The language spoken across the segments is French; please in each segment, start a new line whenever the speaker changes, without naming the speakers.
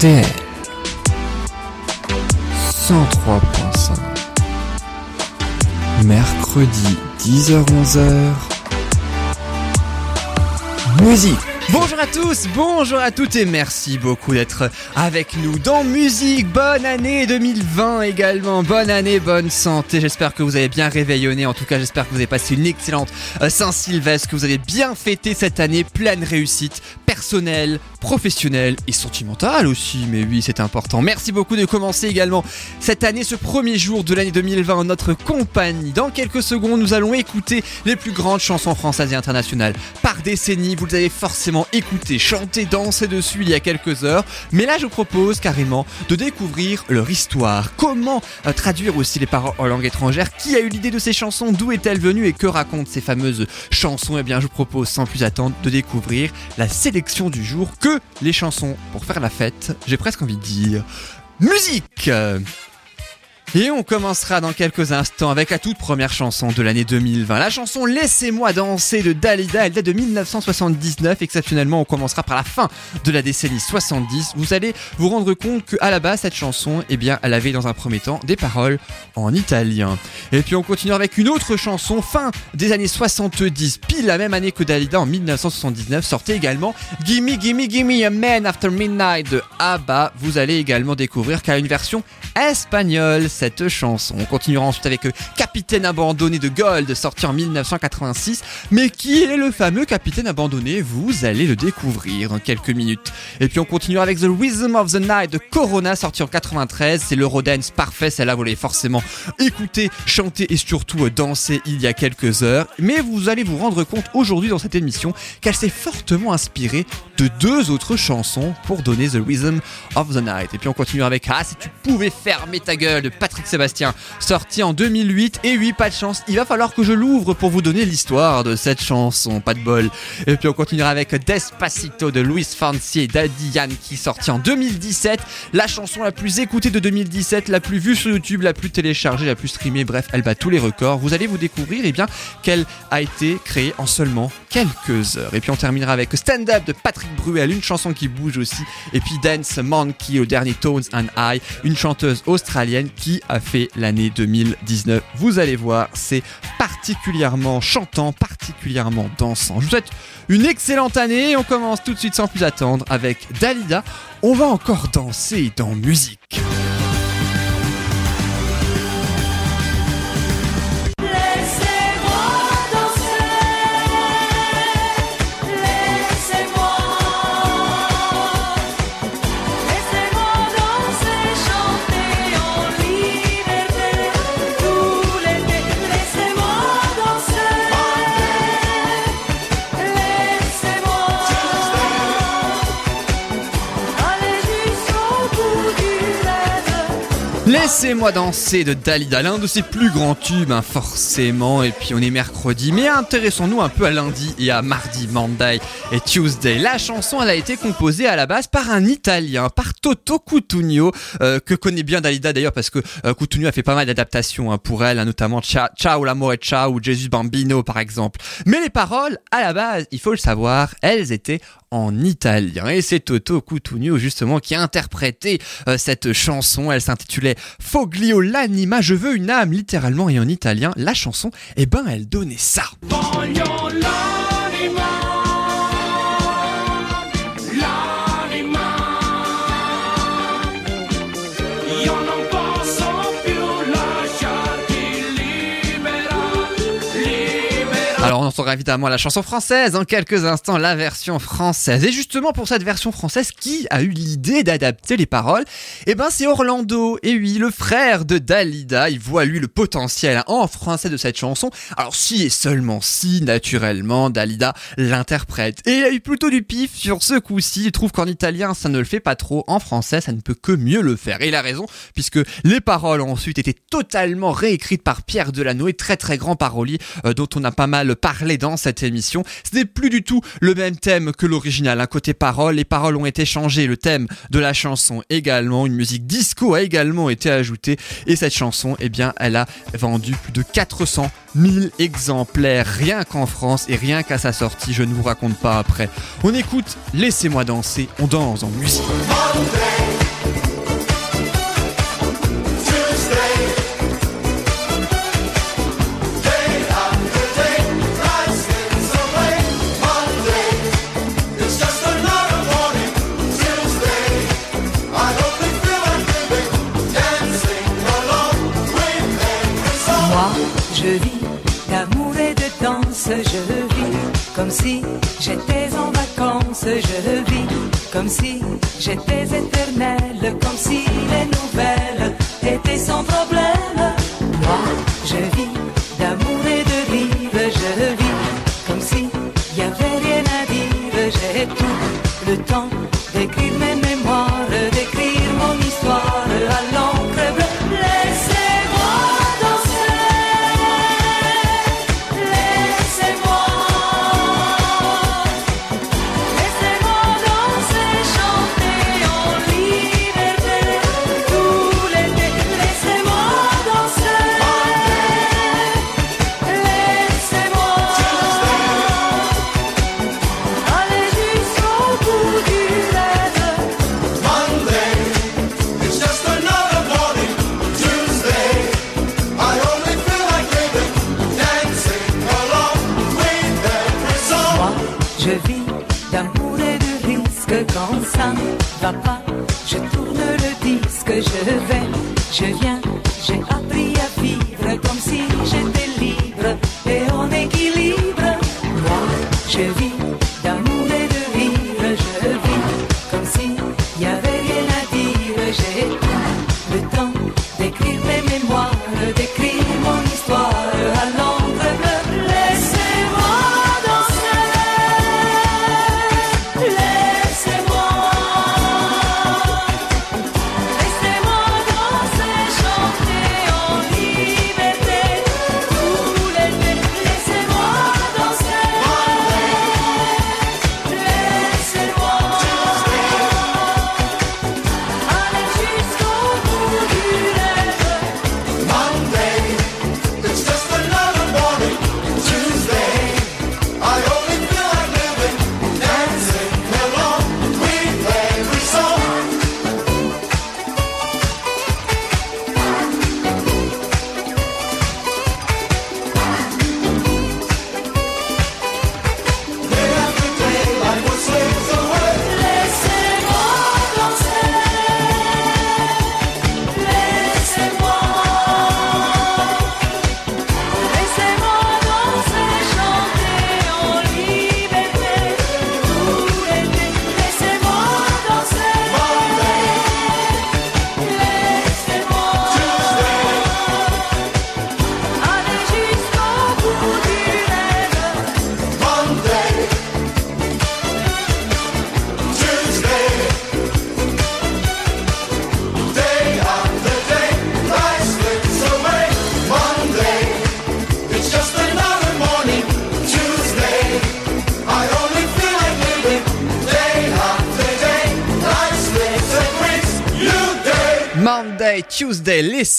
RDL 103.5 Mercredi 10h-11h Musique
Bonjour à tous, bonjour à toutes et merci beaucoup d'être avec nous dans Musique. Bonne année 2020 également, bonne année, bonne santé. J'espère que vous avez bien réveillonné. En tout cas, j'espère que vous avez passé une excellente euh, Saint-Sylvestre, que vous avez bien fêté cette année pleine réussite personnelle, professionnelle et sentimentale aussi. Mais oui, c'est important. Merci beaucoup de commencer également cette année, ce premier jour de l'année 2020 en notre compagnie. Dans quelques secondes, nous allons écouter les plus grandes chansons françaises et internationales par décennie. Vous les avez forcément écouté, chanté, dansé dessus il y a quelques heures. Mais là, je vous propose carrément de découvrir leur histoire. Comment euh, traduire aussi les paroles en langue étrangère? Qui a eu l'idée de ces chansons? D'où est-elle venue? Et que racontent ces fameuses chansons? Eh bien, je vous propose sans plus attendre de découvrir la sélection du jour que les chansons pour faire la fête. J'ai presque envie de dire musique et on commencera dans quelques instants avec la toute première chanson de l'année 2020. La chanson Laissez-moi danser de Dalida, elle date de 1979. Exceptionnellement, on commencera par la fin de la décennie 70. Vous allez vous rendre compte qu'à la base, cette chanson, eh bien, elle avait dans un premier temps des paroles en italien. Et puis on continue avec une autre chanson, fin des années 70, pile la même année que Dalida en 1979, sortait également Gimme Gimme Gimme a Man After Midnight de ABBA. Vous allez également découvrir qu'à une version espagnole cette chanson. On continuera ensuite avec euh, Capitaine abandonné de Gold, sorti en 1986. Mais qui est le fameux Capitaine abandonné? Vous allez le découvrir dans quelques minutes. Et puis on continuera avec The Rhythm of the Night de Corona, sorti en 93. C'est l'Eurodance parfait, celle-là vous l'avez forcément écouté, chanté et surtout euh, dansé il y a quelques heures. Mais vous allez vous rendre compte aujourd'hui dans cette émission qu'elle s'est fortement inspirée de deux autres chansons pour donner The Rhythm of the Night. Et puis on continuera avec Ah si tu pouvais fermer ta gueule de Patrick Sébastien, sorti en 2008. Et oui, pas de chance, il va falloir que je l'ouvre pour vous donner l'histoire de cette chanson, pas de bol. Et puis on continuera avec Despacito de Luis Fonsi et Daddy Yankee, sorti en 2017. La chanson la plus écoutée de 2017, la plus vue sur YouTube, la plus téléchargée, la plus streamée, bref, elle bat tous les records. Vous allez vous découvrir eh qu'elle a été créée en seulement quelques heures. Et puis on terminera avec Stand Up de Patrick Bruel, une chanson qui bouge aussi. Et puis Dance Monkey au dernier Tones and I, une chanteuse australienne qui a fait l'année 2019. Vous allez voir, c'est particulièrement chantant, particulièrement dansant. Je vous souhaite une excellente année. On commence tout de suite sans plus attendre avec Dalida. On va encore danser dans musique.
Laissez-moi danser
de Dalida, l'un de ses plus grands tubes, hein, forcément. Et puis on est mercredi, mais intéressons-nous un peu à lundi et à mardi, Monday et Tuesday. La chanson, elle a été composée à la base par un Italien, par Toto Cutugno, euh, que connaît bien Dalida d'ailleurs parce que euh, a fait pas mal d'adaptations hein, pour elle, hein, notamment Cia- Ciao l'amore ciao ou Jesus Bambino par exemple. Mais les paroles, à la base, il faut le savoir, elles étaient en italien. Et c'est Toto Cutugno justement qui a interprété euh, cette chanson. Elle s'intitulait Foglio l'anima, je veux une âme littéralement et en italien. La chanson, eh ben elle donnait ça. Entendra évidemment la chanson française en quelques instants, la version française. Et justement pour cette version française, qui a eu l'idée d'adapter les paroles? Eh ben c'est Orlando, et oui, le frère de Dalida. Il voit lui le potentiel hein, en français de cette chanson. Alors si et seulement si, naturellement, Dalida l'interprète. Et il a eu plutôt du pif sur ce coup-ci. Il trouve qu'en italien ça ne le fait pas trop, en français ça ne peut que mieux le faire. Et il a raison, puisque les paroles ont ensuite été totalement réécrites par Pierre Delano, très très grand parolier euh, dont on a pas mal parlé dans cette émission. Ce n'est plus du tout le même thème que l'original. Un côté parole, les paroles ont été changées, le thème de la chanson également, une musique disco a également été ajoutée et cette chanson, eh bien, elle a vendu plus de 400 000 exemplaires rien qu'en France et rien qu'à sa sortie. Je ne vous raconte pas après. On écoute Laissez-moi danser, on danse en musique.
Je vis. Comme si j'étais en vacances, je vis. Comme si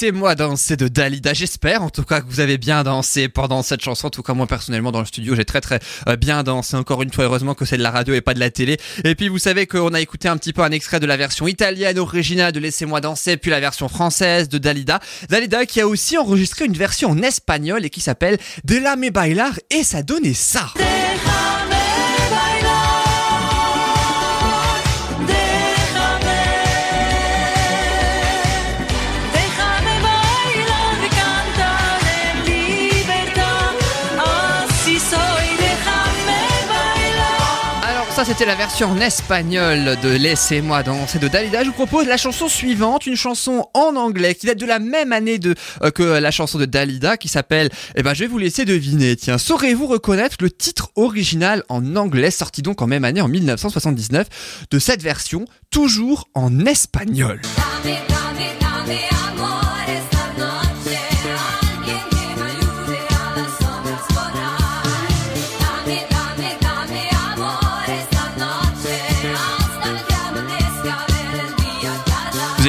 laissez-moi danser de
Dalida. J'espère en tout cas que vous avez bien dansé pendant cette chanson. En tout cas, moi personnellement dans le studio, j'ai très très euh, bien dansé. Encore une fois, heureusement que c'est de la radio et pas de la télé. Et puis vous savez qu'on a écouté un petit peu un extrait de la version italienne originale de Laissez-moi danser, puis la version française de Dalida. Dalida qui a aussi enregistré une version en espagnol et qui s'appelle De la me bailar et ça donnait ça. C'était la version en espagnol de Laissez-moi danser de Dalida. Je vous propose la chanson suivante, une chanson en anglais qui date de la même année euh, que la chanson de Dalida qui s'appelle, eh ben je vais vous laisser deviner, tiens, saurez-vous reconnaître le titre original en anglais sorti donc en même année en 1979 de cette version, toujours en espagnol?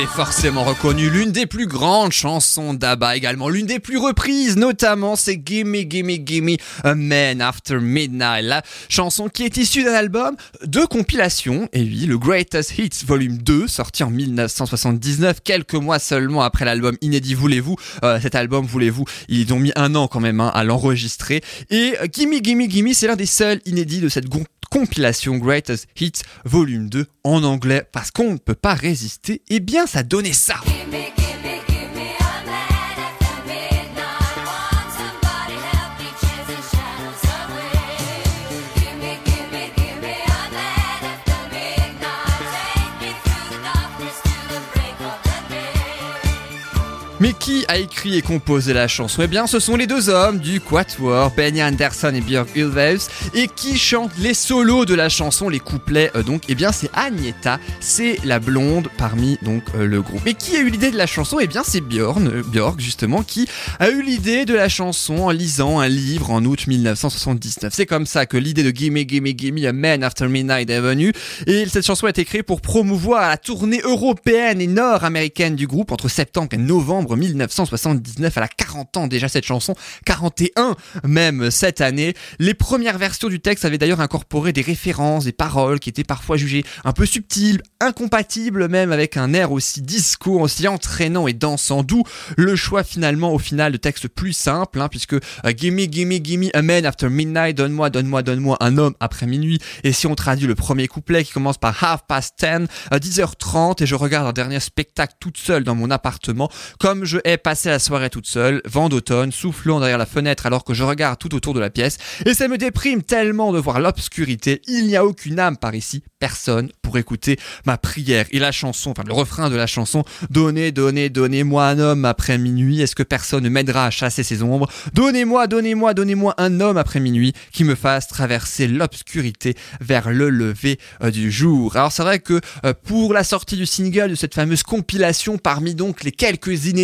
Forcément reconnu l'une des plus grandes chansons d'ABBA, également l'une des plus reprises, notamment c'est Gimme Gimme Gimme A Man After Midnight, la chanson qui est issue d'un album de compilation, et oui, le Greatest Hits Volume 2, sorti en 1979, quelques mois seulement après l'album inédit Voulez-vous. Euh, cet album Voulez-vous, ils ont mis un an quand même hein, à l'enregistrer. Et euh, Gimme Gimme Gimme, c'est l'un des seuls inédits de cette gon- compilation Greatest Hits Volume 2 en anglais, parce qu'on ne peut pas résister. Eh bien, ça donnait ça. Mais qui a écrit et composé la chanson? Eh bien, ce sont les deux hommes du Quatuor, Benny Anderson et Björk Ulvaeus, et qui chantent les solos de la chanson, les couplets. euh, donc, eh bien, c'est Agneta, c'est la blonde parmi donc euh, le groupe. Et qui a eu l'idée de la chanson? Eh bien, c'est Björn, euh, Björk justement, qui a eu l'idée de la chanson en lisant un livre en août 1979. C'est comme ça que l'idée de Gimme Gimme Gimme A Man After Midnight est venue. Et cette chanson a été créée pour promouvoir la tournée européenne et nord-américaine du groupe entre septembre et novembre 1979. Elle a 40 ans déjà cette chanson, 41 même cette année. Les premières versions du texte avaient d'ailleurs incorporé des références, des paroles qui étaient parfois jugées un peu subtiles, incompatibles même avec un air aussi disco, aussi entraînant et dansant. D'où le choix finalement au final de textes plus simples, hein, puisque euh, Gimme Gimme Gimme a man after midnight, donne-moi, donne-moi, donne-moi un homme après minuit. Et si on traduit le premier couplet qui commence par half past 10, à 10h30 et je regarde un dernier spectacle toute seule dans mon appartement, comme je ai passé la soirée toute seule, vent d'automne, soufflant derrière la fenêtre alors que je regarde tout autour de la pièce, et ça me déprime tellement de voir l'obscurité, il n'y a aucune âme par ici, personne pour écouter ma prière. Et la chanson, enfin le refrain de la chanson, donnez, donnez, donnez-moi un homme après minuit, est-ce que personne ne m'aidera à chasser ces ombres? Donnez-moi, donnez-moi, donnez-moi un homme après minuit qui me fasse traverser l'obscurité vers le lever euh, du jour. Alors c'est vrai que euh, pour la sortie du single de cette fameuse compilation, parmi donc les quelques inédits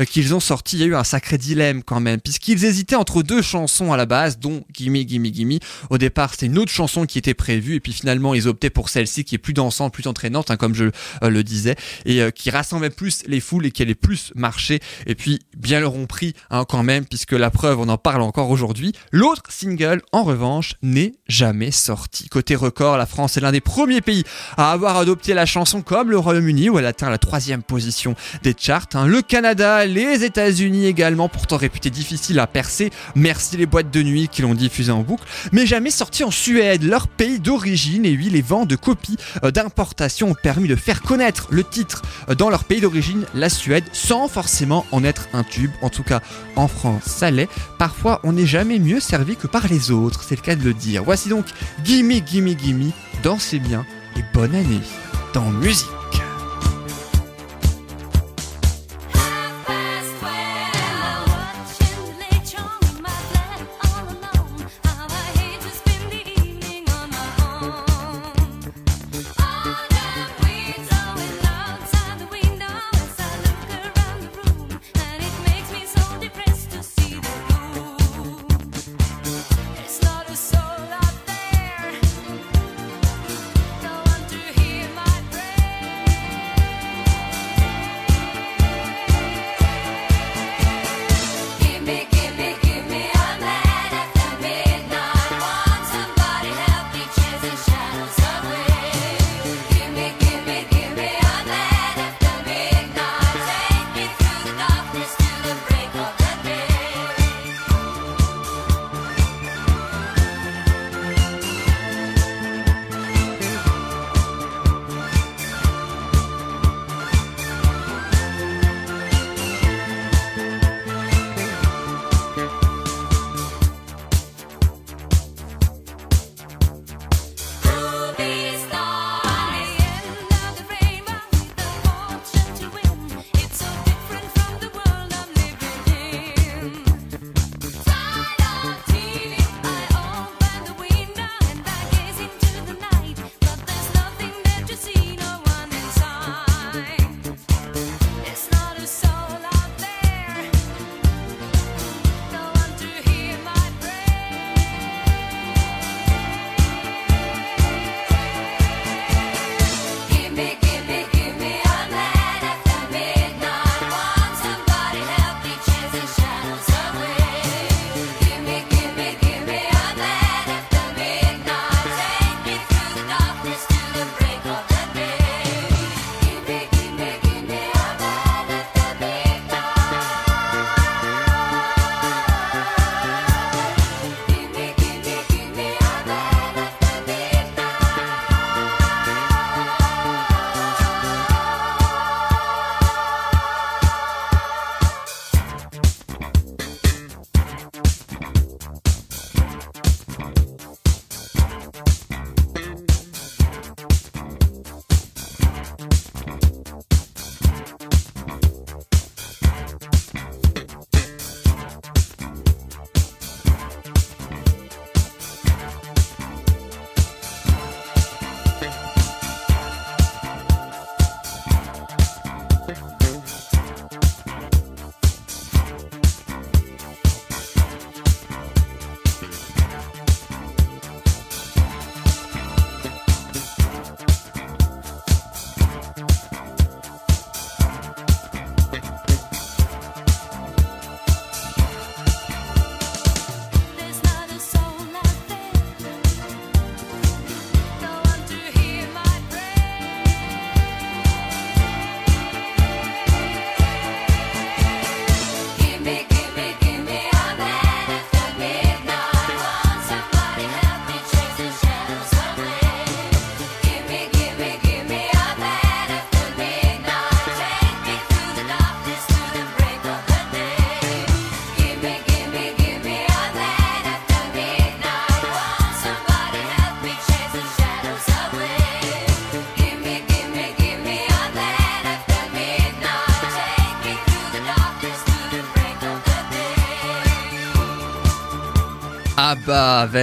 euh, qu'ils ont sortis, il y a eu un sacré dilemme quand même, puisqu'ils hésitaient entre deux chansons à la base, dont Gimme Gimme Gimme. Au départ, c'était une autre chanson qui était prévue, et puis finalement, ils optaient pour celle-ci qui est plus dansante, plus entraînante, hein, comme je euh, le disais, et euh, qui rassemblait plus les foules et qui allait plus marcher. Et puis, bien leur ont pris hein, quand même, puisque la preuve, on en parle encore aujourd'hui. L'autre single, en revanche, n'est jamais sorti. Côté record, la France est l'un des premiers pays à avoir adopté la chanson comme le Royaume-Uni, où elle atteint la troisième position des charts. hein. Le Canada, les États-Unis également, pourtant réputés difficiles à percer. Merci les boîtes de nuit qui l'ont diffusé en boucle, mais jamais sorti en Suède, leur pays d'origine. Et oui, les vents de copies euh, d'importation ont permis de faire connaître le titre euh, dans leur pays d'origine, la Suède, sans forcément en être un tube. En tout cas, en France, ça l'est. Parfois, on n'est jamais mieux servi que par les autres, c'est le cas de le dire. Voici donc Gimme Gimme Gimme, dansez bien et bonne année dans musique.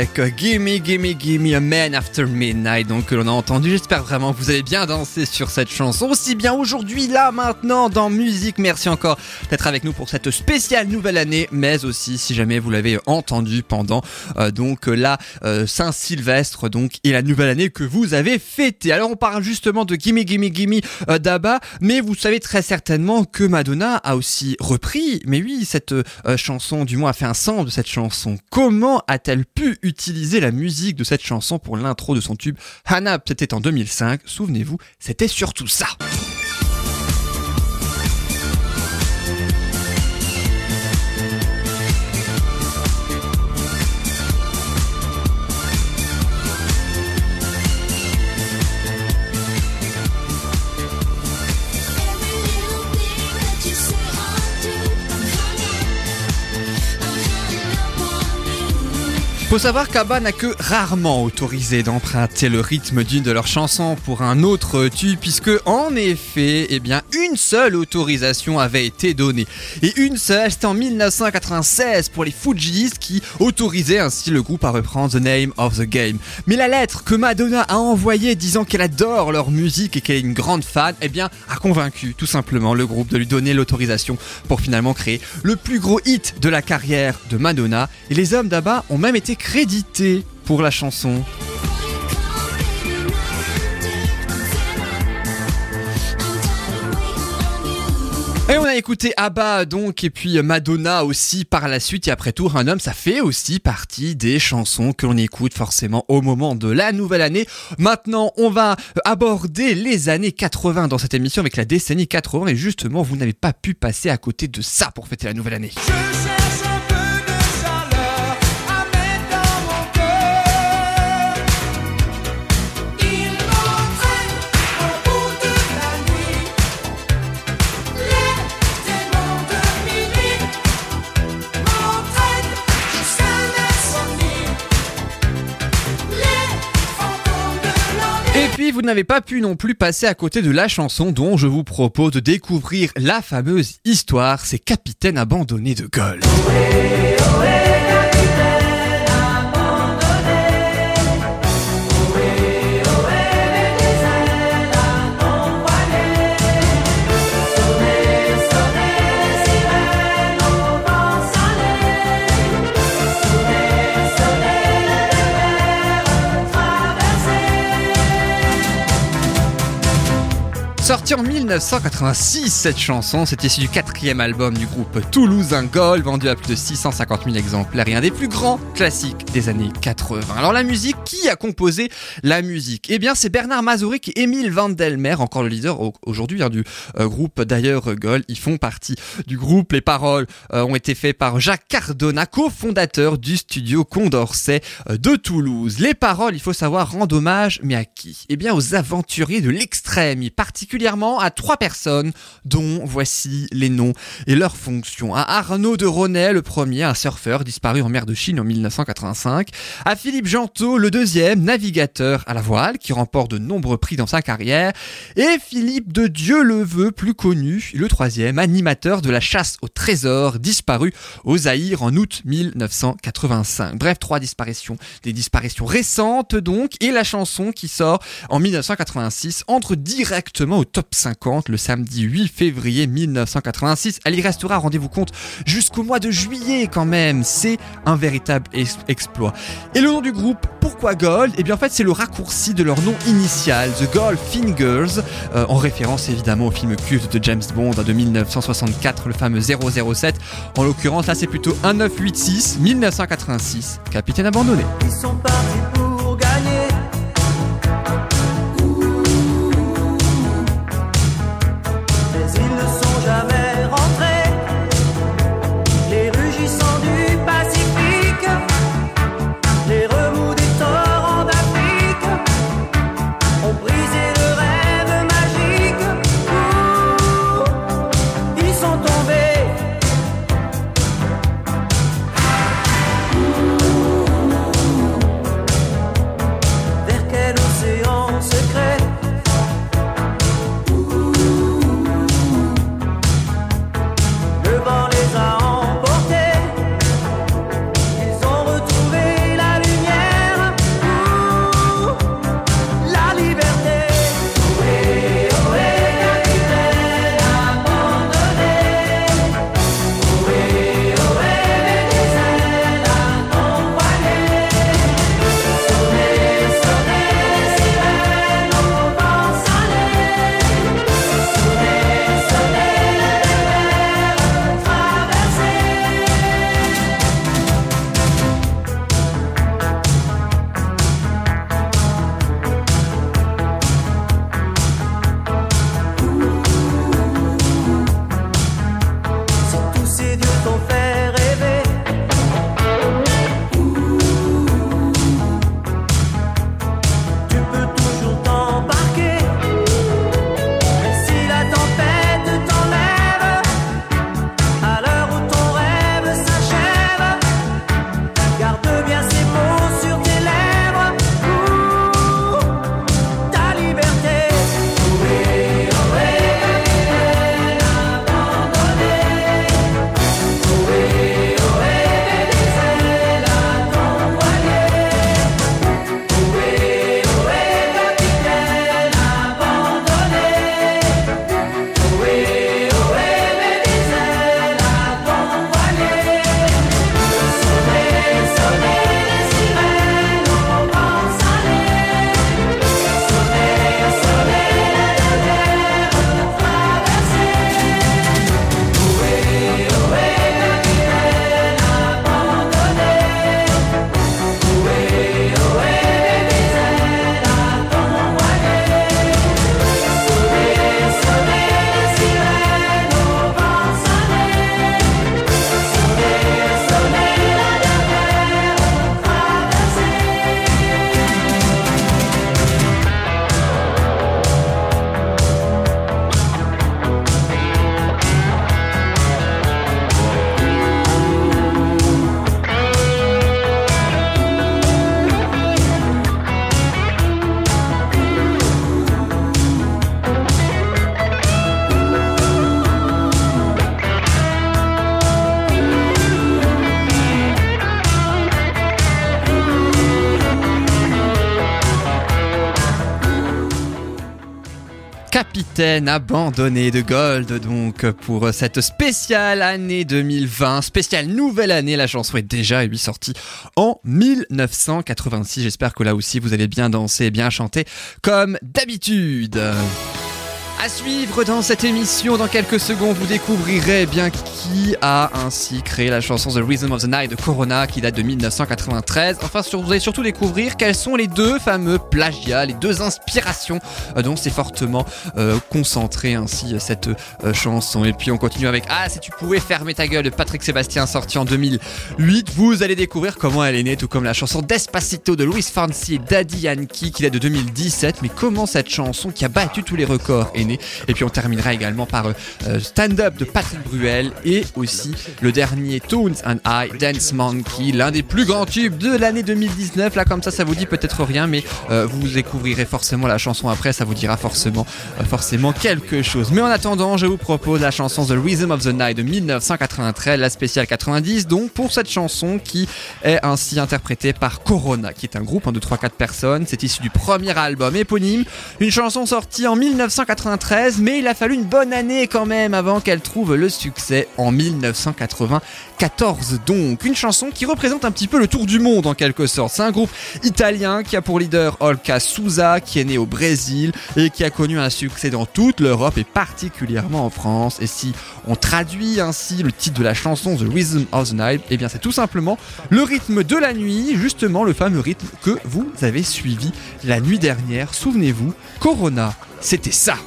Gimme Gimme Gimme a Man After Midnight donc que l'on a entendu. J'espère vraiment que vous avez bien dansé sur cette chanson aussi bien aujourd'hui là maintenant dans musique. Merci encore d'être avec nous pour cette spéciale nouvelle année mais aussi si jamais vous l'avez entendu pendant euh, donc la euh, Saint-Sylvestre donc et la nouvelle année que vous avez fêté. Alors on parle justement de Gimme Gimme Gimme euh, d'Abba mais vous savez très certainement que Madonna a aussi repris mais oui cette euh, chanson du moins a fait un sample de cette chanson. Comment a-t-elle pu utiliser la musique de cette chanson pour l'intro de son tube Hannah C'était en 2005, souvenez-vous, c'était surtout ça. Faut savoir qu'Abba n'a que rarement autorisé d'emprunter le rythme d'une de leurs chansons pour un autre tube, puisque en effet, eh bien, une seule autorisation avait été donnée. Et une seule, c'était en 1996 pour les Fujis qui autorisaient ainsi le groupe à reprendre The Name of the Game. Mais la lettre que Madonna a envoyée disant qu'elle adore leur musique et qu'elle est une grande fan, eh bien, a convaincu tout simplement le groupe de lui donner l'autorisation pour finalement créer le plus gros hit de la carrière de Madonna. Et les hommes d'Abba ont même été pour la chanson. Et on a écouté Abba donc et puis Madonna aussi par la suite et après tout un homme ça fait aussi partie des chansons que l'on écoute forcément au moment de la nouvelle année. Maintenant on va aborder les années 80 dans cette émission avec la décennie 80 et justement vous n'avez pas pu passer à côté de ça pour fêter la nouvelle année. Puis vous n'avez pas pu non plus passer à côté de la chanson dont je vous propose de découvrir la fameuse histoire, c'est Capitaine abandonné de Gaulle. ça. En 1986, cette chanson, c'est issu du quatrième album du groupe Toulousain Gold, vendu à plus de 650 000 exemplaires et un des plus grands classiques des années 80. Alors la musique, qui a composé la musique? Eh bien c'est Bernard Mazouric et Émile Vandelmer, encore le leader au- aujourd'hui hein, du euh, groupe d'ailleurs euh, Gold. Ils font partie du groupe. Les paroles euh, ont été faites par Jacques Cardona, cofondateur du studio Condorcet de Toulouse. Les paroles, il faut savoir, rendent hommage, mais à qui? Eh bien aux aventuriers de l'extrême, et à trois personnes, dont voici les noms et leurs fonctions. À Arnaud de Ronet, le premier, un surfeur disparu en mer de Chine en 1985. À Philippe Gentot, le deuxième, navigateur à la voile, qui remporte de nombreux prix dans sa carrière. Et Philippe de Dieu le plus connu, le troisième, animateur de la chasse au trésor, disparu au Zaïre en août 1985. Bref, trois disparitions, des disparitions récentes donc, et la chanson qui sort en 1986 entre directement au top 50 le samedi 8 février 1986. Elle y restera, rendez-vous compte, jusqu'au mois de juillet quand même. C'est un véritable ex- exploit. Et le nom du groupe, pourquoi Gold? Eh bien en fait c'est le raccourci de leur nom initial, The Goldfingers, euh, en référence évidemment au film culte de James Bond hein, de 1964, le fameux 007. En l'occurrence là c'est plutôt 1986, 1986, Capitaine abandonné. Capitaine abandonné de Gold, donc pour cette spéciale année 2020, spéciale nouvelle année. La chanson est déjà oui, sortie en 1986. J'espère que là aussi vous allez bien danser et bien chanter comme d'habitude. À suivre dans cette émission, dans quelques secondes, vous découvrirez bien qui a ainsi créé la chanson The Rhythm of the Night de Corona qui date de 1993. Enfin, vous allez surtout découvrir quels sont les deux fameux plagiats, les deux inspirations euh, dont c'est fortement euh, concentré ainsi euh, cette euh, chanson. Et puis on continue avec Ah, si tu pouvais fermer ta gueule de Patrick Sébastien sorti en 2008. Vous allez découvrir comment elle est née, tout comme la chanson Despacito de Luis Fonsi et Daddy Yankee qui date de 2017. Mais comment cette chanson qui a battu tous les records est Et puis on terminera également par euh, euh, Stand Up de Patrick Bruel et aussi le dernier Tones and I Dance Monkey, l'un des plus grands tubes de l'année 2019. Là comme ça, ça vous dit peut-être rien, mais euh, vous découvrirez forcément la chanson après, ça vous dira forcément, forcément quelque chose. Mais en attendant, je vous propose la chanson The Rhythm of the Night de 1993, la spéciale 90, donc pour cette chanson qui est ainsi interprétée par Corona, qui est un groupe hein, de 3-4 personnes. C'est issu du premier album éponyme, une chanson sortie en 1993, mais il a fallu une bonne année quand même avant qu'elle trouve le succès en 1994. Donc, une chanson qui représente un petit peu le tour du monde en quelque sorte. C'est un groupe italien qui a pour leader Olka Souza, qui est né au Brésil et qui a connu un succès dans toute l'Europe et particulièrement en France. Et si on traduit ainsi le titre de la chanson The Rhythm of the Night, eh bien c'est tout simplement le rythme de la nuit, justement le fameux rythme que vous avez suivi la nuit dernière. Souvenez-vous, Corona, c'était ça.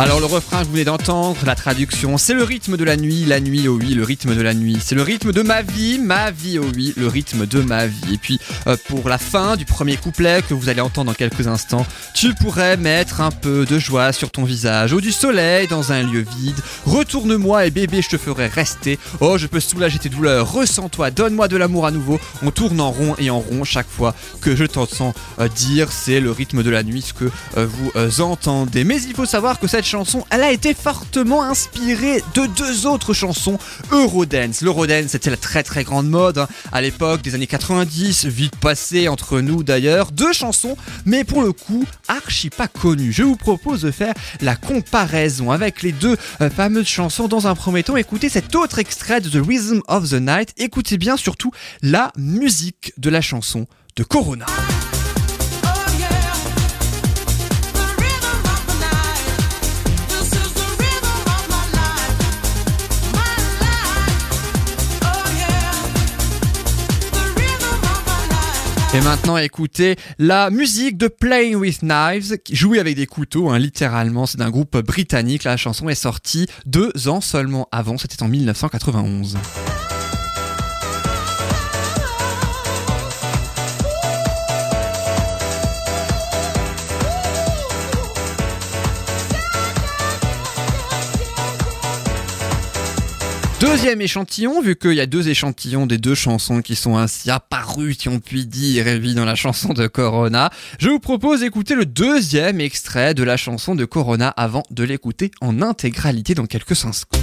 Alors le refrain que vous venez d'entendre, la traduction, c'est le rythme de la nuit, la nuit, oh oui, le rythme de la nuit. C'est le rythme de ma vie, ma vie, oh oui, le rythme de ma vie. Et puis euh, pour la fin du premier couplet que vous allez entendre dans quelques instants, tu pourrais mettre un peu de joie sur ton visage, ou du soleil dans un lieu vide. Retourne-moi et bébé, je te ferai rester. Oh, je peux soulager tes douleurs, ressens-toi, donne-moi de l'amour à nouveau. On tourne en rond et en rond chaque fois que je t'entends euh, dire, c'est le rythme de la nuit, ce que euh, vous entendez. Mais il faut savoir que cette chanson, elle a été fortement inspirée de deux autres chansons Eurodance. L'Eurodance, c'était la très très grande mode hein, à l'époque des années 90, vite passé entre nous d'ailleurs. Deux chansons, mais pour le coup, archi pas connues. Je vous propose de faire la comparaison avec les deux euh, fameuses chansons. Dans un premier temps, écoutez cet autre extrait de The Rhythm of the Night. Écoutez bien surtout la musique de la chanson de Corona. Et maintenant, écoutez la musique de Playing with Knives, jouée avec des couteaux, hein, littéralement. C'est d'un groupe britannique. La chanson est sortie deux ans seulement avant. C'était en 1991. Deuxième échantillon, vu qu'il y a deux échantillons des deux chansons qui sont ainsi apparues, si on peut dire, et oui, dans la chanson de Corona, je vous propose d'écouter le deuxième extrait de la chanson de Corona avant de l'écouter en intégralité dans quelques instants.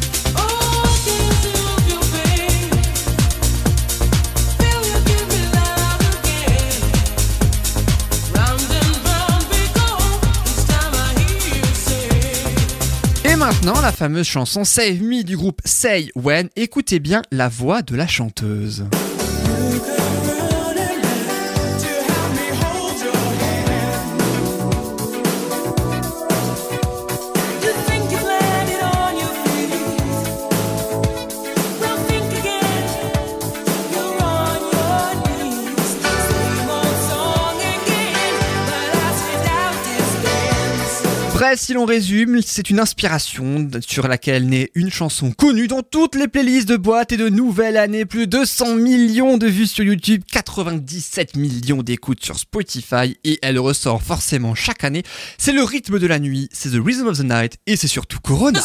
Maintenant, la fameuse chanson Save Me du groupe Say When. Écoutez bien la voix de la chanteuse. Bref, si l'on résume, c'est une inspiration sur laquelle naît une chanson connue dans toutes les playlists de boîtes et de nouvelle année. Plus de 200 millions de vues sur YouTube, 97 millions d'écoutes sur Spotify et elle ressort forcément chaque année. C'est le rythme de la nuit, c'est The Rhythm of the Night et c'est surtout Corona.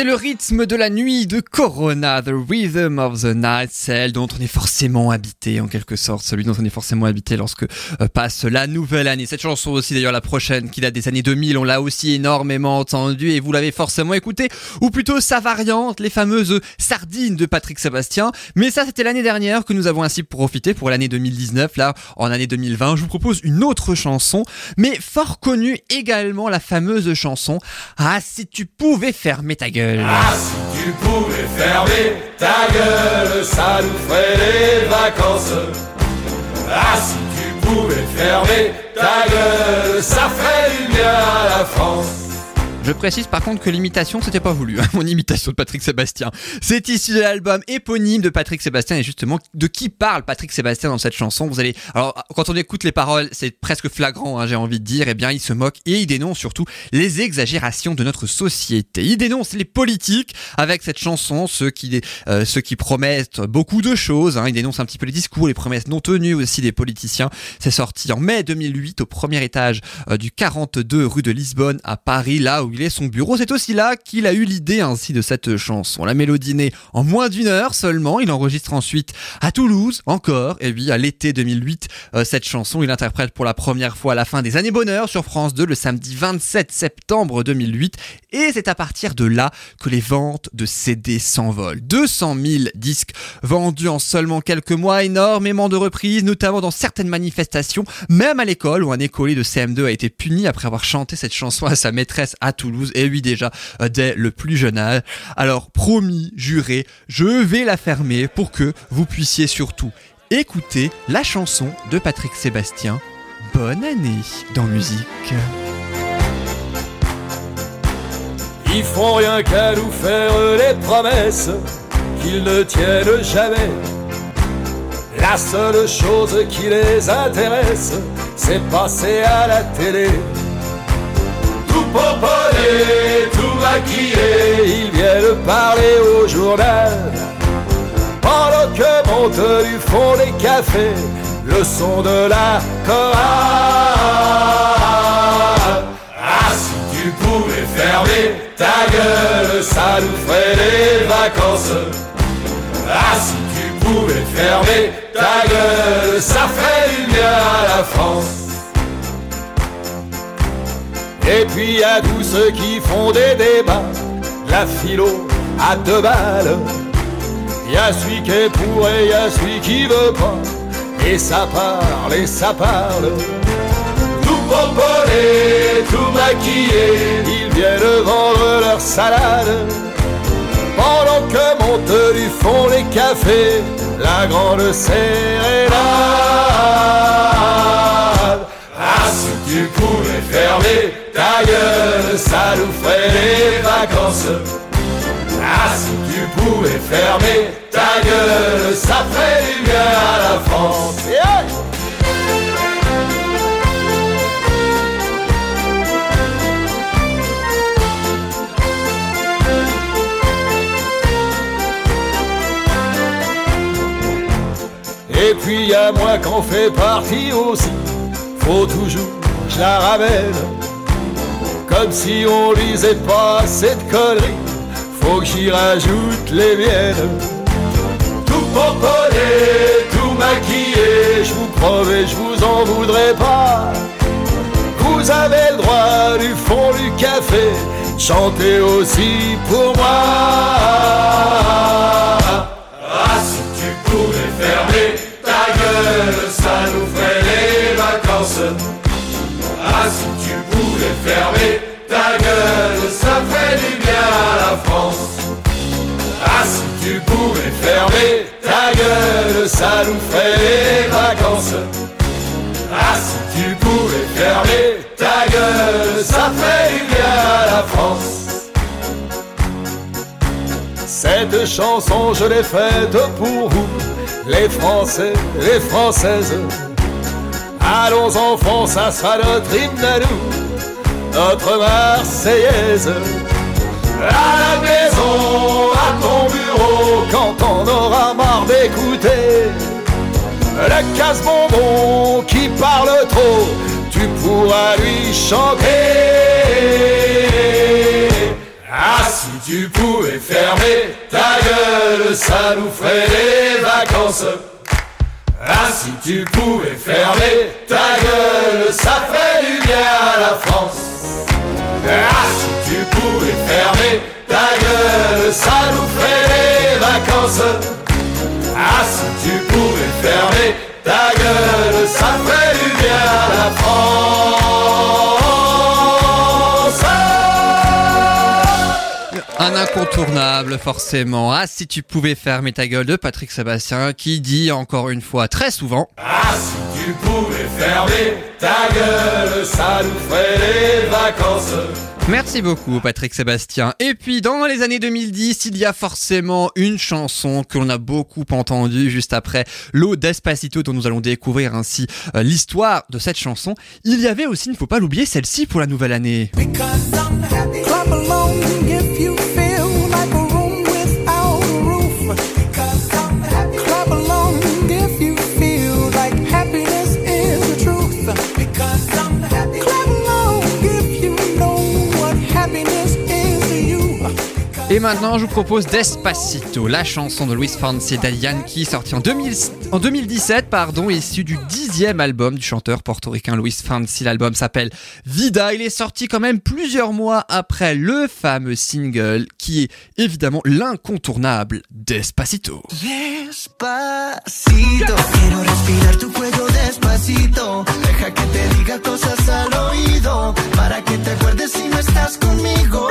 C'était le rythme de la nuit de Corona, The Rhythm of the Night, celle dont on est forcément habité en quelque sorte, celui dont on est forcément habité lorsque euh, passe la nouvelle année. Cette chanson aussi d'ailleurs la prochaine qui date des années 2000, on l'a aussi énormément entendue et vous l'avez forcément écoutée, ou plutôt sa variante, les fameuses sardines de Patrick Sébastien. Mais ça c'était l'année dernière que nous avons ainsi profité pour l'année 2019. Là, en année 2020, je vous propose une autre chanson, mais fort connue également, la fameuse chanson Ah si tu pouvais fermer ta gueule.
Ah, si tu pouvais fermer ta gueule, ça nous ferait les vacances. Ah, si tu pouvais fermer ta gueule, ça ferait du bien à la France.
Je précise par contre que l'imitation c'était pas voulu, hein, mon imitation de Patrick Sébastien. C'est issu de l'album éponyme de Patrick Sébastien et justement de qui parle Patrick Sébastien dans cette chanson? Vous allez, alors quand on écoute les paroles, c'est presque flagrant, hein, j'ai envie de dire. Eh bien, il se moque et il dénonce surtout les exagérations de notre société. Il dénonce les politiques avec cette chanson, ceux qui, euh, ceux qui promettent beaucoup de choses. Hein. Il dénonce un petit peu les discours, les promesses non tenues aussi des politiciens. C'est sorti en mai 2008 au premier étage euh, du 42 rue de Lisbonne à Paris, là où il son bureau. C'est aussi là qu'il a eu l'idée ainsi de cette chanson. La mélodie naît en moins d'une heure seulement. Il enregistre ensuite à Toulouse, encore, et puis à l'été 2008, euh, cette chanson, il interprète pour la première fois à la fin des années bonheur sur France 2 le samedi 27 septembre 2008. Et c'est à partir de là que les ventes de CD s'envolent. 200 000 disques vendus en seulement quelques mois, énormément de reprises, notamment dans certaines manifestations, même à l'école où un écolier de CM2 a été puni après avoir chanté cette chanson à sa maîtresse à Toulouse, et lui déjà euh, dès le plus jeune âge. Alors promis, juré, je vais la fermer pour que vous puissiez surtout écouter la chanson de Patrick Sébastien. Bonne année dans musique.
Ils font rien qu'à nous faire les promesses qu'ils ne tiennent jamais. La seule chose qui les intéresse, c'est passer à la télé. Tout pomponné, tout maquillé, ils viennent parler au journal. Pendant que monte du fond des cafés, le son de la chorale. Ah, si tu pouvais fermer ta gueule, ça nous ferait des vacances. Ah, si tu pouvais fermer ta gueule, ça ferait du bien à la France. Et puis a tous ceux qui font des débats, la philo à deux balles. Y a celui qui est pour et y a celui qui veut pas. Et ça parle, et ça parle. Tout pomponné, tout maquillé, ils viennent vendre leur salade. Pendant que monte du fond les cafés, la grande sérénade. Ah, si tu pouvais fermer ta gueule, ça nous ferait des vacances. Ah, si tu pouvais fermer ta gueule, ça ferait du bien à la France. Yeah Et puis y a moi qu'en fait partie aussi, faut toujours que je la ramène. Comme si on lisait pas cette connerie, faut que j'y rajoute les miennes. Tout pomponné, tout maquillé, je vous promets, je vous en voudrais pas. Vous avez le droit du fond du café, chantez aussi pour moi. Ah, si tu pouvais fermer ta gueule, ça nous ferait les vacances. Ça nous ferait les vacances. Ah, si tu pouvais fermer ta gueule, ça ferait du bien à la France. Cette chanson, je l'ai faite pour vous, les Français, les Françaises. Allons enfants, ça sera notre hymne à nous, notre Marseillaise. À la maison, à ton bureau, quand on aura marre d'écouter le casse-bonbon qui parle trop, tu pourras lui chanter. Ah, si tu pouvais fermer ta gueule, ça nous ferait des vacances. Ah, si tu pouvais fermer ta gueule, ça ferait du bien à la France. Ah, si tu pouvais fermer ta gueule, ça nous ferait des vacances. Ah, si tu pouvais fermer ta gueule, ça ferait du bien à la France.
Un incontournable, forcément. Ah, si tu pouvais fermer ta gueule de Patrick Sébastien, qui dit encore une fois très souvent
Ah, si tu pouvais fermer ta gueule, ça nous ferait des vacances.
Merci beaucoup Patrick Sébastien. Et puis dans les années 2010, il y a forcément une chanson que l'on a beaucoup entendue juste après l'eau Despacito dont nous allons découvrir ainsi euh, l'histoire de cette chanson. Il y avait aussi, il ne faut pas l'oublier, celle-ci pour la nouvelle année. Et maintenant, je vous propose Despacito, la chanson de Luis Fonsi Yankee, sortie en, 2000 en 2017, pardon, issue du dixième album du chanteur portoricain Luis Fonsi. L'album s'appelle Vida. Il est sorti quand même plusieurs mois après le fameux single qui est évidemment l'incontournable Despacito.
Despacito, despacito. Para que te si no estás conmigo.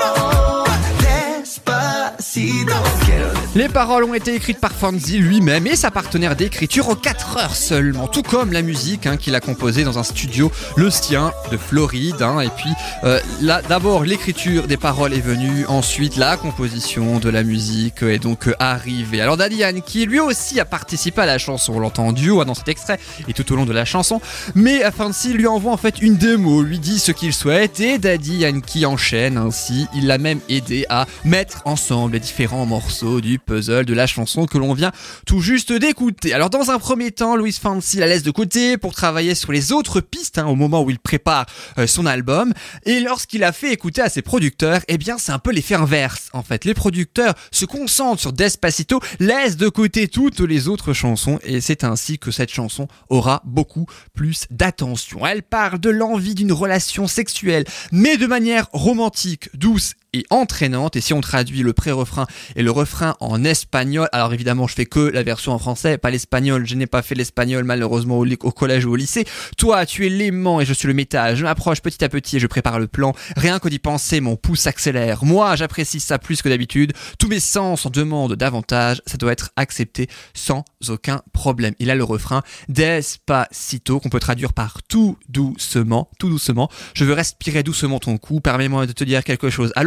Les paroles ont été écrites par Fonzi lui-même et sa partenaire d'écriture en 4 heures seulement, tout comme la musique hein, qu'il a composée dans un studio, le sien, de Floride. hein. et puis euh, là, d'abord l'écriture des paroles est venue, ensuite la composition de la musique est donc euh, arrivée. Alors Daddy Yankee lui aussi a participé à la chanson, on l'entend en duo hein, dans cet extrait et tout au long de la chanson, mais euh, Fonzi lui envoie en fait une démo, lui dit ce qu'il souhaite et Daddy Yankee enchaîne ainsi. Il l'a même aidé à mettre ensemble les différents morceaux du puzzle de la chanson que l'on vient tout juste d'écouter. Alors dans un premier temps, Louis Fancy la laisse de côté pour travailler sur les autres pistes hein, au moment où il prépare euh, son album. Et lorsqu'il a fait écouter à ses producteurs, eh bien c'est un peu l'effet inverse en fait. Les producteurs se concentrent sur Despacito, laissent de côté toutes les autres chansons et c'est ainsi que cette chanson aura beaucoup plus d'attention. Elle parle de l'envie d'une relation sexuelle, mais de manière romantique, douce et entraînante. Et si on traduit le pré-refrain et le refrain en espagnol, alors évidemment je fais que la version en français, pas l'espagnol. Je n'ai pas fait l'espagnol malheureusement au, collège ou au lycée. Toi, tu es l'aimant et je suis le métal. Je m'approche petit à petit et je prépare le plan. Rien que d'y penser, mon pouce accélère. Moi, j'apprécie ça plus que d'habitude. Tous mes sens en demandent davantage. Ça doit être accepté sans aucun problème. Il a le refrain Despacito qu'on peut traduire par tout doucement, tout doucement. Je veux respirer doucement ton cou. Permets-moi de te dire quelque chose à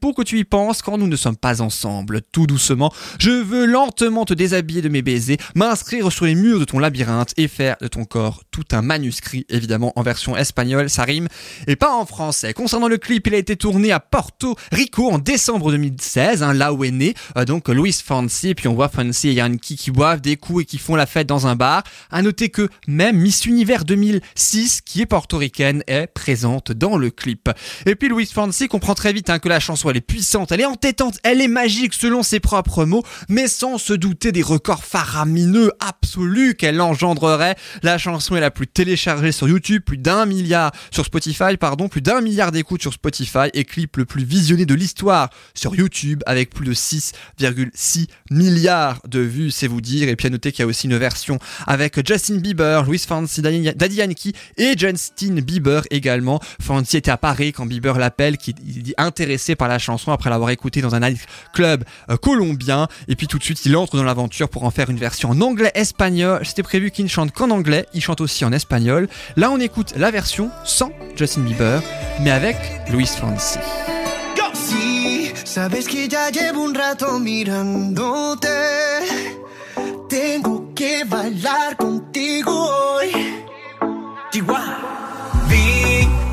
pour que tu y penses quand nous ne sommes pas ensemble. Tout doucement. Je veux lentement te déshabiller de mes baisers, m'inscrire sur les murs de ton labyrinthe et faire de ton corps tout un manuscrit, évidemment en version espagnole, ça rime, et pas en français. Concernant le clip, il a été tourné à Porto Rico en décembre 2016, hein, là où est né euh, donc Luis Fonsi, et puis on voit Fonsi et Yankee qui boivent des coups et qui font la fête dans un bar. À noter que même Miss Univers 2006, qui est portoricaine, est présente dans le clip. Et puis Luis Fonsi comprend très vite hein, que la chanson elle est puissante, elle est entêtante, elle est magique selon ses propres mots, mais sans se douter des records faramineux absolus qu'elle engendrerait. La chanson est la plus téléchargée sur YouTube, plus d'un milliard sur Spotify, pardon, plus d'un milliard d'écoutes sur Spotify et clip le plus visionné de l'histoire sur YouTube avec plus de 6,6 milliards de vues, c'est vous dire. Et puis à noter qu'il y a aussi une version avec Justin Bieber, Louis Fancy, Daddy Yankee et Justin Bieber également. Fancy était à Paris quand Bieber l'appelle, qui dit par la chanson après l'avoir écouté dans un nightclub euh, colombien. Et puis tout de suite, il entre dans l'aventure pour en faire une version en anglais-espagnol. C'était prévu qu'il ne chante qu'en anglais, il chante aussi en espagnol. Là, on écoute la version sans Justin Bieber, mais avec
hoy. Chihuahua.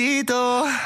Despacito.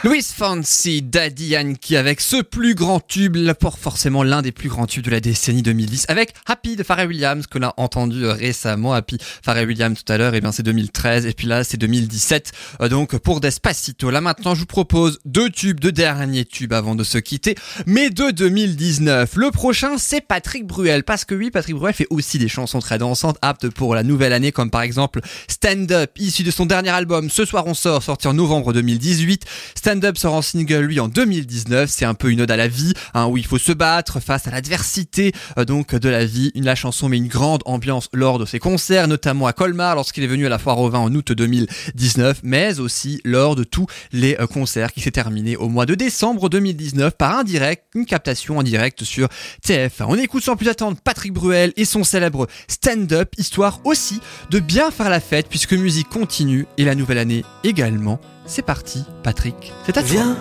Louis Fancy, Daddy Yankee avec ce plus grand tube, pour forcément l'un des plus grands tubes de la décennie 2010, avec Happy de Pharrell Williams que l'on a entendu euh, récemment. Happy Pharrell Williams tout à l'heure, et bien c'est 2013 et puis là c'est 2017. Euh, donc pour Despacito, là maintenant je vous propose deux tubes, deux derniers tubes avant de se quitter, mais de 2019. Le prochain c'est Patrick Bruel parce que oui, Patrick Bruel fait aussi des chansons très dansantes, aptes pour la nouvelle année, comme par exemple Stand Up, issu de son dernier album Ce soir on sort, sorti en novembre 2018. Stand Up sort en single lui en 2019. C'est un peu une ode à la vie, hein, où il faut se battre face à l'adversité euh, donc de la vie. Une, la chanson met une grande ambiance lors de ses concerts, notamment à Colmar lorsqu'il est venu à la foire au vin en août 2019, mais aussi lors de tous les euh, concerts qui s'est terminé au mois de décembre 2019 par un direct, une captation en direct sur TF1. On écoute sans plus attendre Patrick Bruel et son célèbre Stand Up, histoire aussi de bien faire la fête puisque musique continue et la nouvelle année également. C'est parti, Patrick, c'est à toi.
Viens,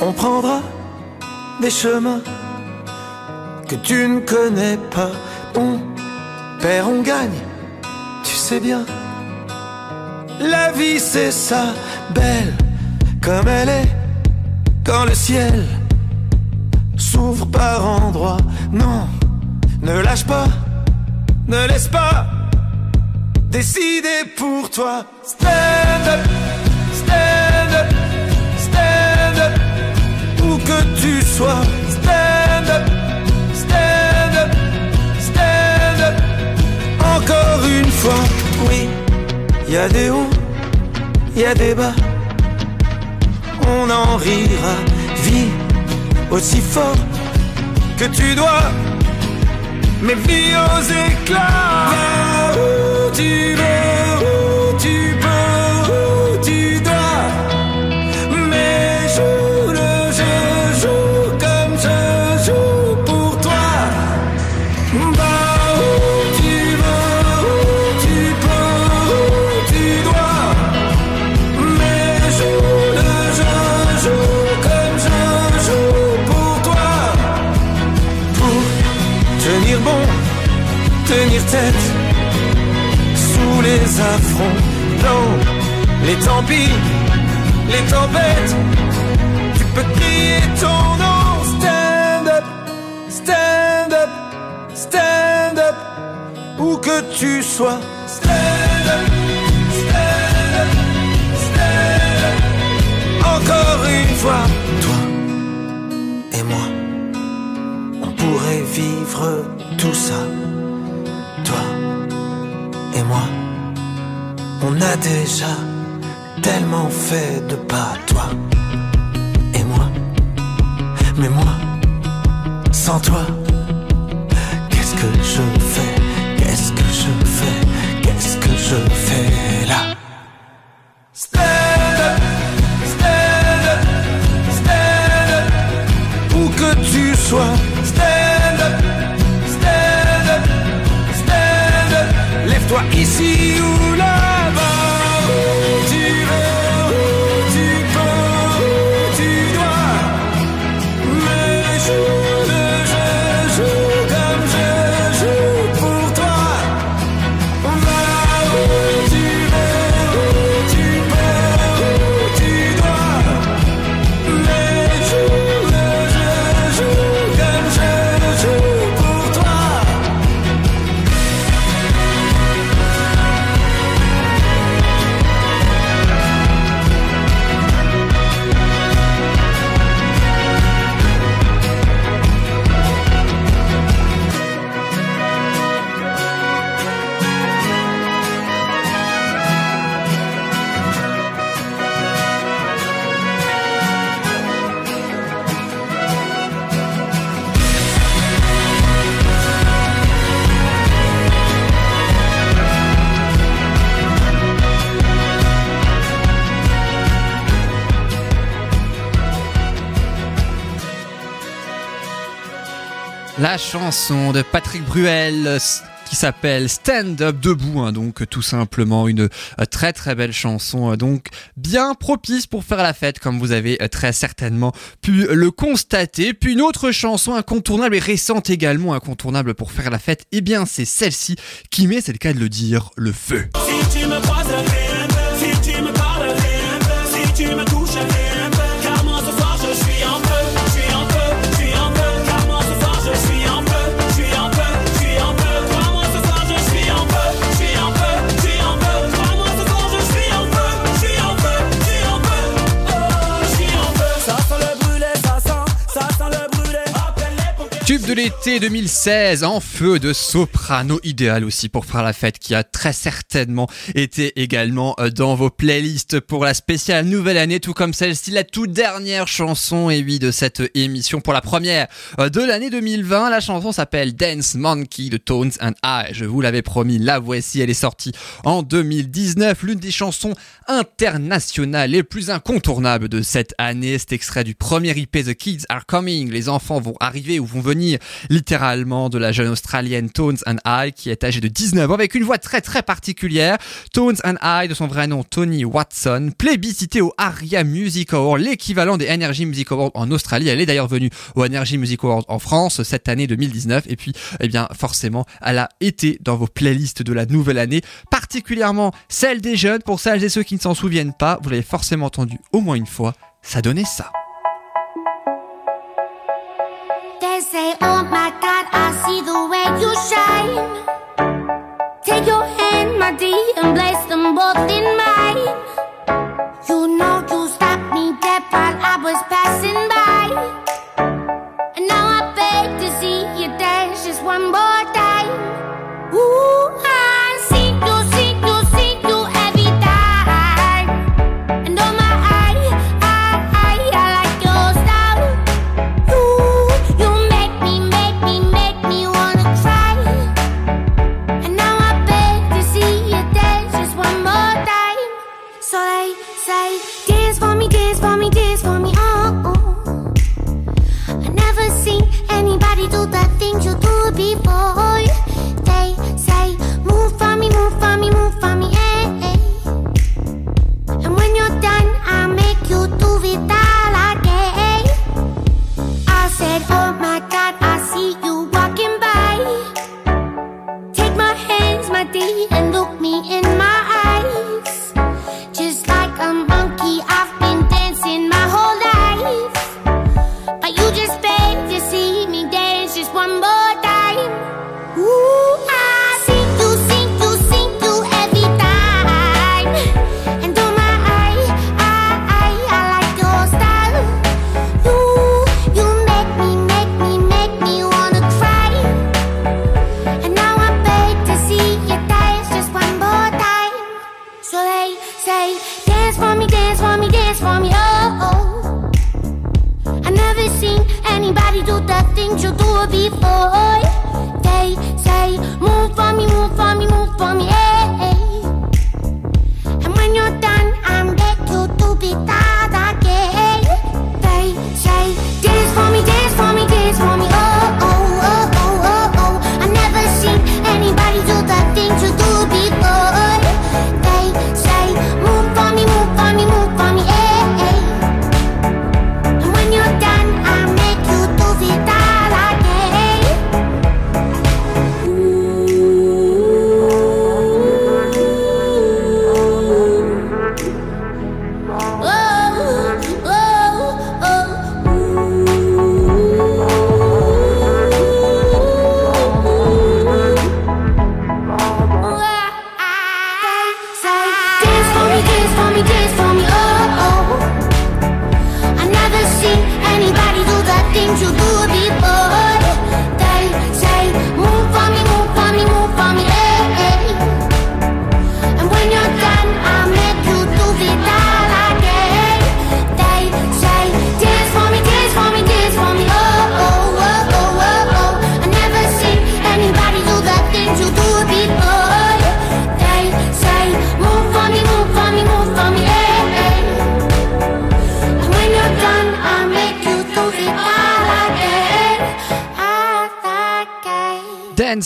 on prendra des chemins que tu ne connais pas. On perd, on gagne, tu sais bien. La vie c'est ça, belle comme elle est. Quand le ciel s'ouvre par endroits, non, ne lâche pas, ne laisse pas décider pour toi. Stand up, stand up, stand où que tu sois. Stand up, stand stand encore une fois. Oui, y a des hauts, y a des bas. On en rira, vis aussi fort que tu dois mais vis aux éclats. Où tu veux, les pis, les tempêtes. Tu peux crier ton nom, stand up, stand up, stand up, où que tu sois. Stand up, stand up, stand up. Encore une fois, toi et moi on pourrait vivre tout ça. Toi et moi, on a déjà tellement fait de pas. Toi et moi, mais moi, sans toi, qu'est-ce que je fais? Qu'est-ce que je fais? Qu'est-ce que je fais là?
La chanson de Patrick Bruel qui s'appelle Stand Up Debout, hein, donc tout simplement une euh, très très belle chanson, euh, donc bien propice pour faire la fête, comme vous avez euh, très certainement pu le constater. Puis une autre chanson incontournable et récente également incontournable pour faire la fête, eh bien c'est celle-ci qui met, c'est le cas de le dire, le feu. De l'été 2016 en feu de soprano, idéal aussi pour faire la fête, qui a très certainement été également euh, dans vos playlists pour la spéciale nouvelle année, tout comme celle-ci, la toute dernière chanson, et oui, de cette émission pour la première euh, de l'année 2020. La chanson s'appelle Dance Monkey de Tones and I. Je vous l'avais promis, la voici, elle est sortie en 2019, l'une des chansons internationales les plus incontournables de cette année. Cet extrait du premier IP The Kids Are Coming, les enfants vont arriver ou vont venir littéralement de la jeune australienne Tones and I qui est âgée de 19 ans avec une voix très très particulière. Tones and I de son vrai nom Tony Watson, plébiscité au ARIA Music Award, l'équivalent des Energy Music Awards en Australie. Elle est d'ailleurs venue au Energy Music Awards en France cette année 2019 et puis eh bien forcément elle a été dans vos playlists de la nouvelle année, particulièrement celle des jeunes. Pour celles et ceux qui ne s'en souviennent pas, vous l'avez forcément entendu au moins une fois, ça donnait ça.
You shine. Take your hand, my dear, and place them both in mine.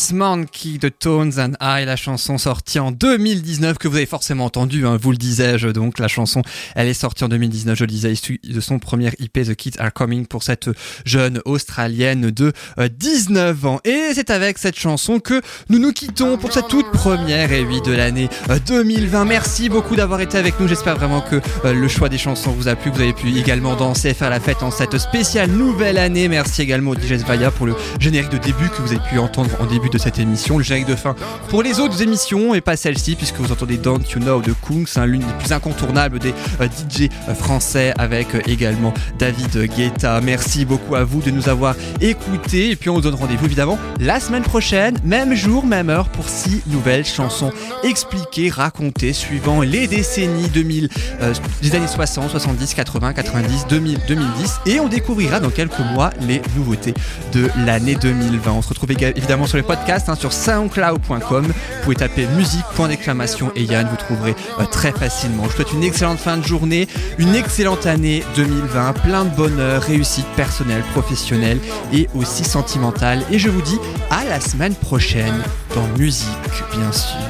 Dance Monkey
Tones and I, la chanson sortie en 2019 que vous avez forcément entendu, hein, vous le disais-je donc, la chanson elle est sortie en 2019, je le disais, issue de son premier IP The Kids Are Coming pour cette jeune australienne de euh, 19 ans. Et c'est avec cette chanson que nous nous quittons pour cette toute première et de l'année euh, 2020. Merci beaucoup d'avoir été avec nous, j'espère vraiment que euh, le choix des chansons vous a plu, vous avez pu également danser faire la fête en cette spéciale nouvelle année. Merci également au DJ Svaya pour le générique de début que vous avez pu entendre en début de cette émission, le générique de fin pour les autres émissions et pas celle-ci puisque vous entendez Don't You Know de Kungs, hein, l'une des plus incontournables des euh, DJ français avec euh, également David Guetta. Merci beaucoup à vous de nous avoir écoutés et puis on vous donne rendez-vous évidemment la semaine prochaine, même jour, même heure pour six nouvelles chansons expliquées, racontées suivant les décennies 2000, euh, les années 60, 70, 80, 90, 2000, 2010 et on découvrira dans quelques mois les nouveautés de l'année 2020. On se retrouve évidemment sur les podcasts hein, sur soundcloud.com. Vous pouvez taper musique point d'exclamation et Yann, vous trouverez euh, très facilement. Je vous souhaite une excellente fin de journée, une excellente année 2020, plein de bonheur, réussite personnelle, professionnelle et aussi sentimentale. Et je vous dis à la semaine prochaine dans musique, bien sûr.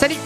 Salut?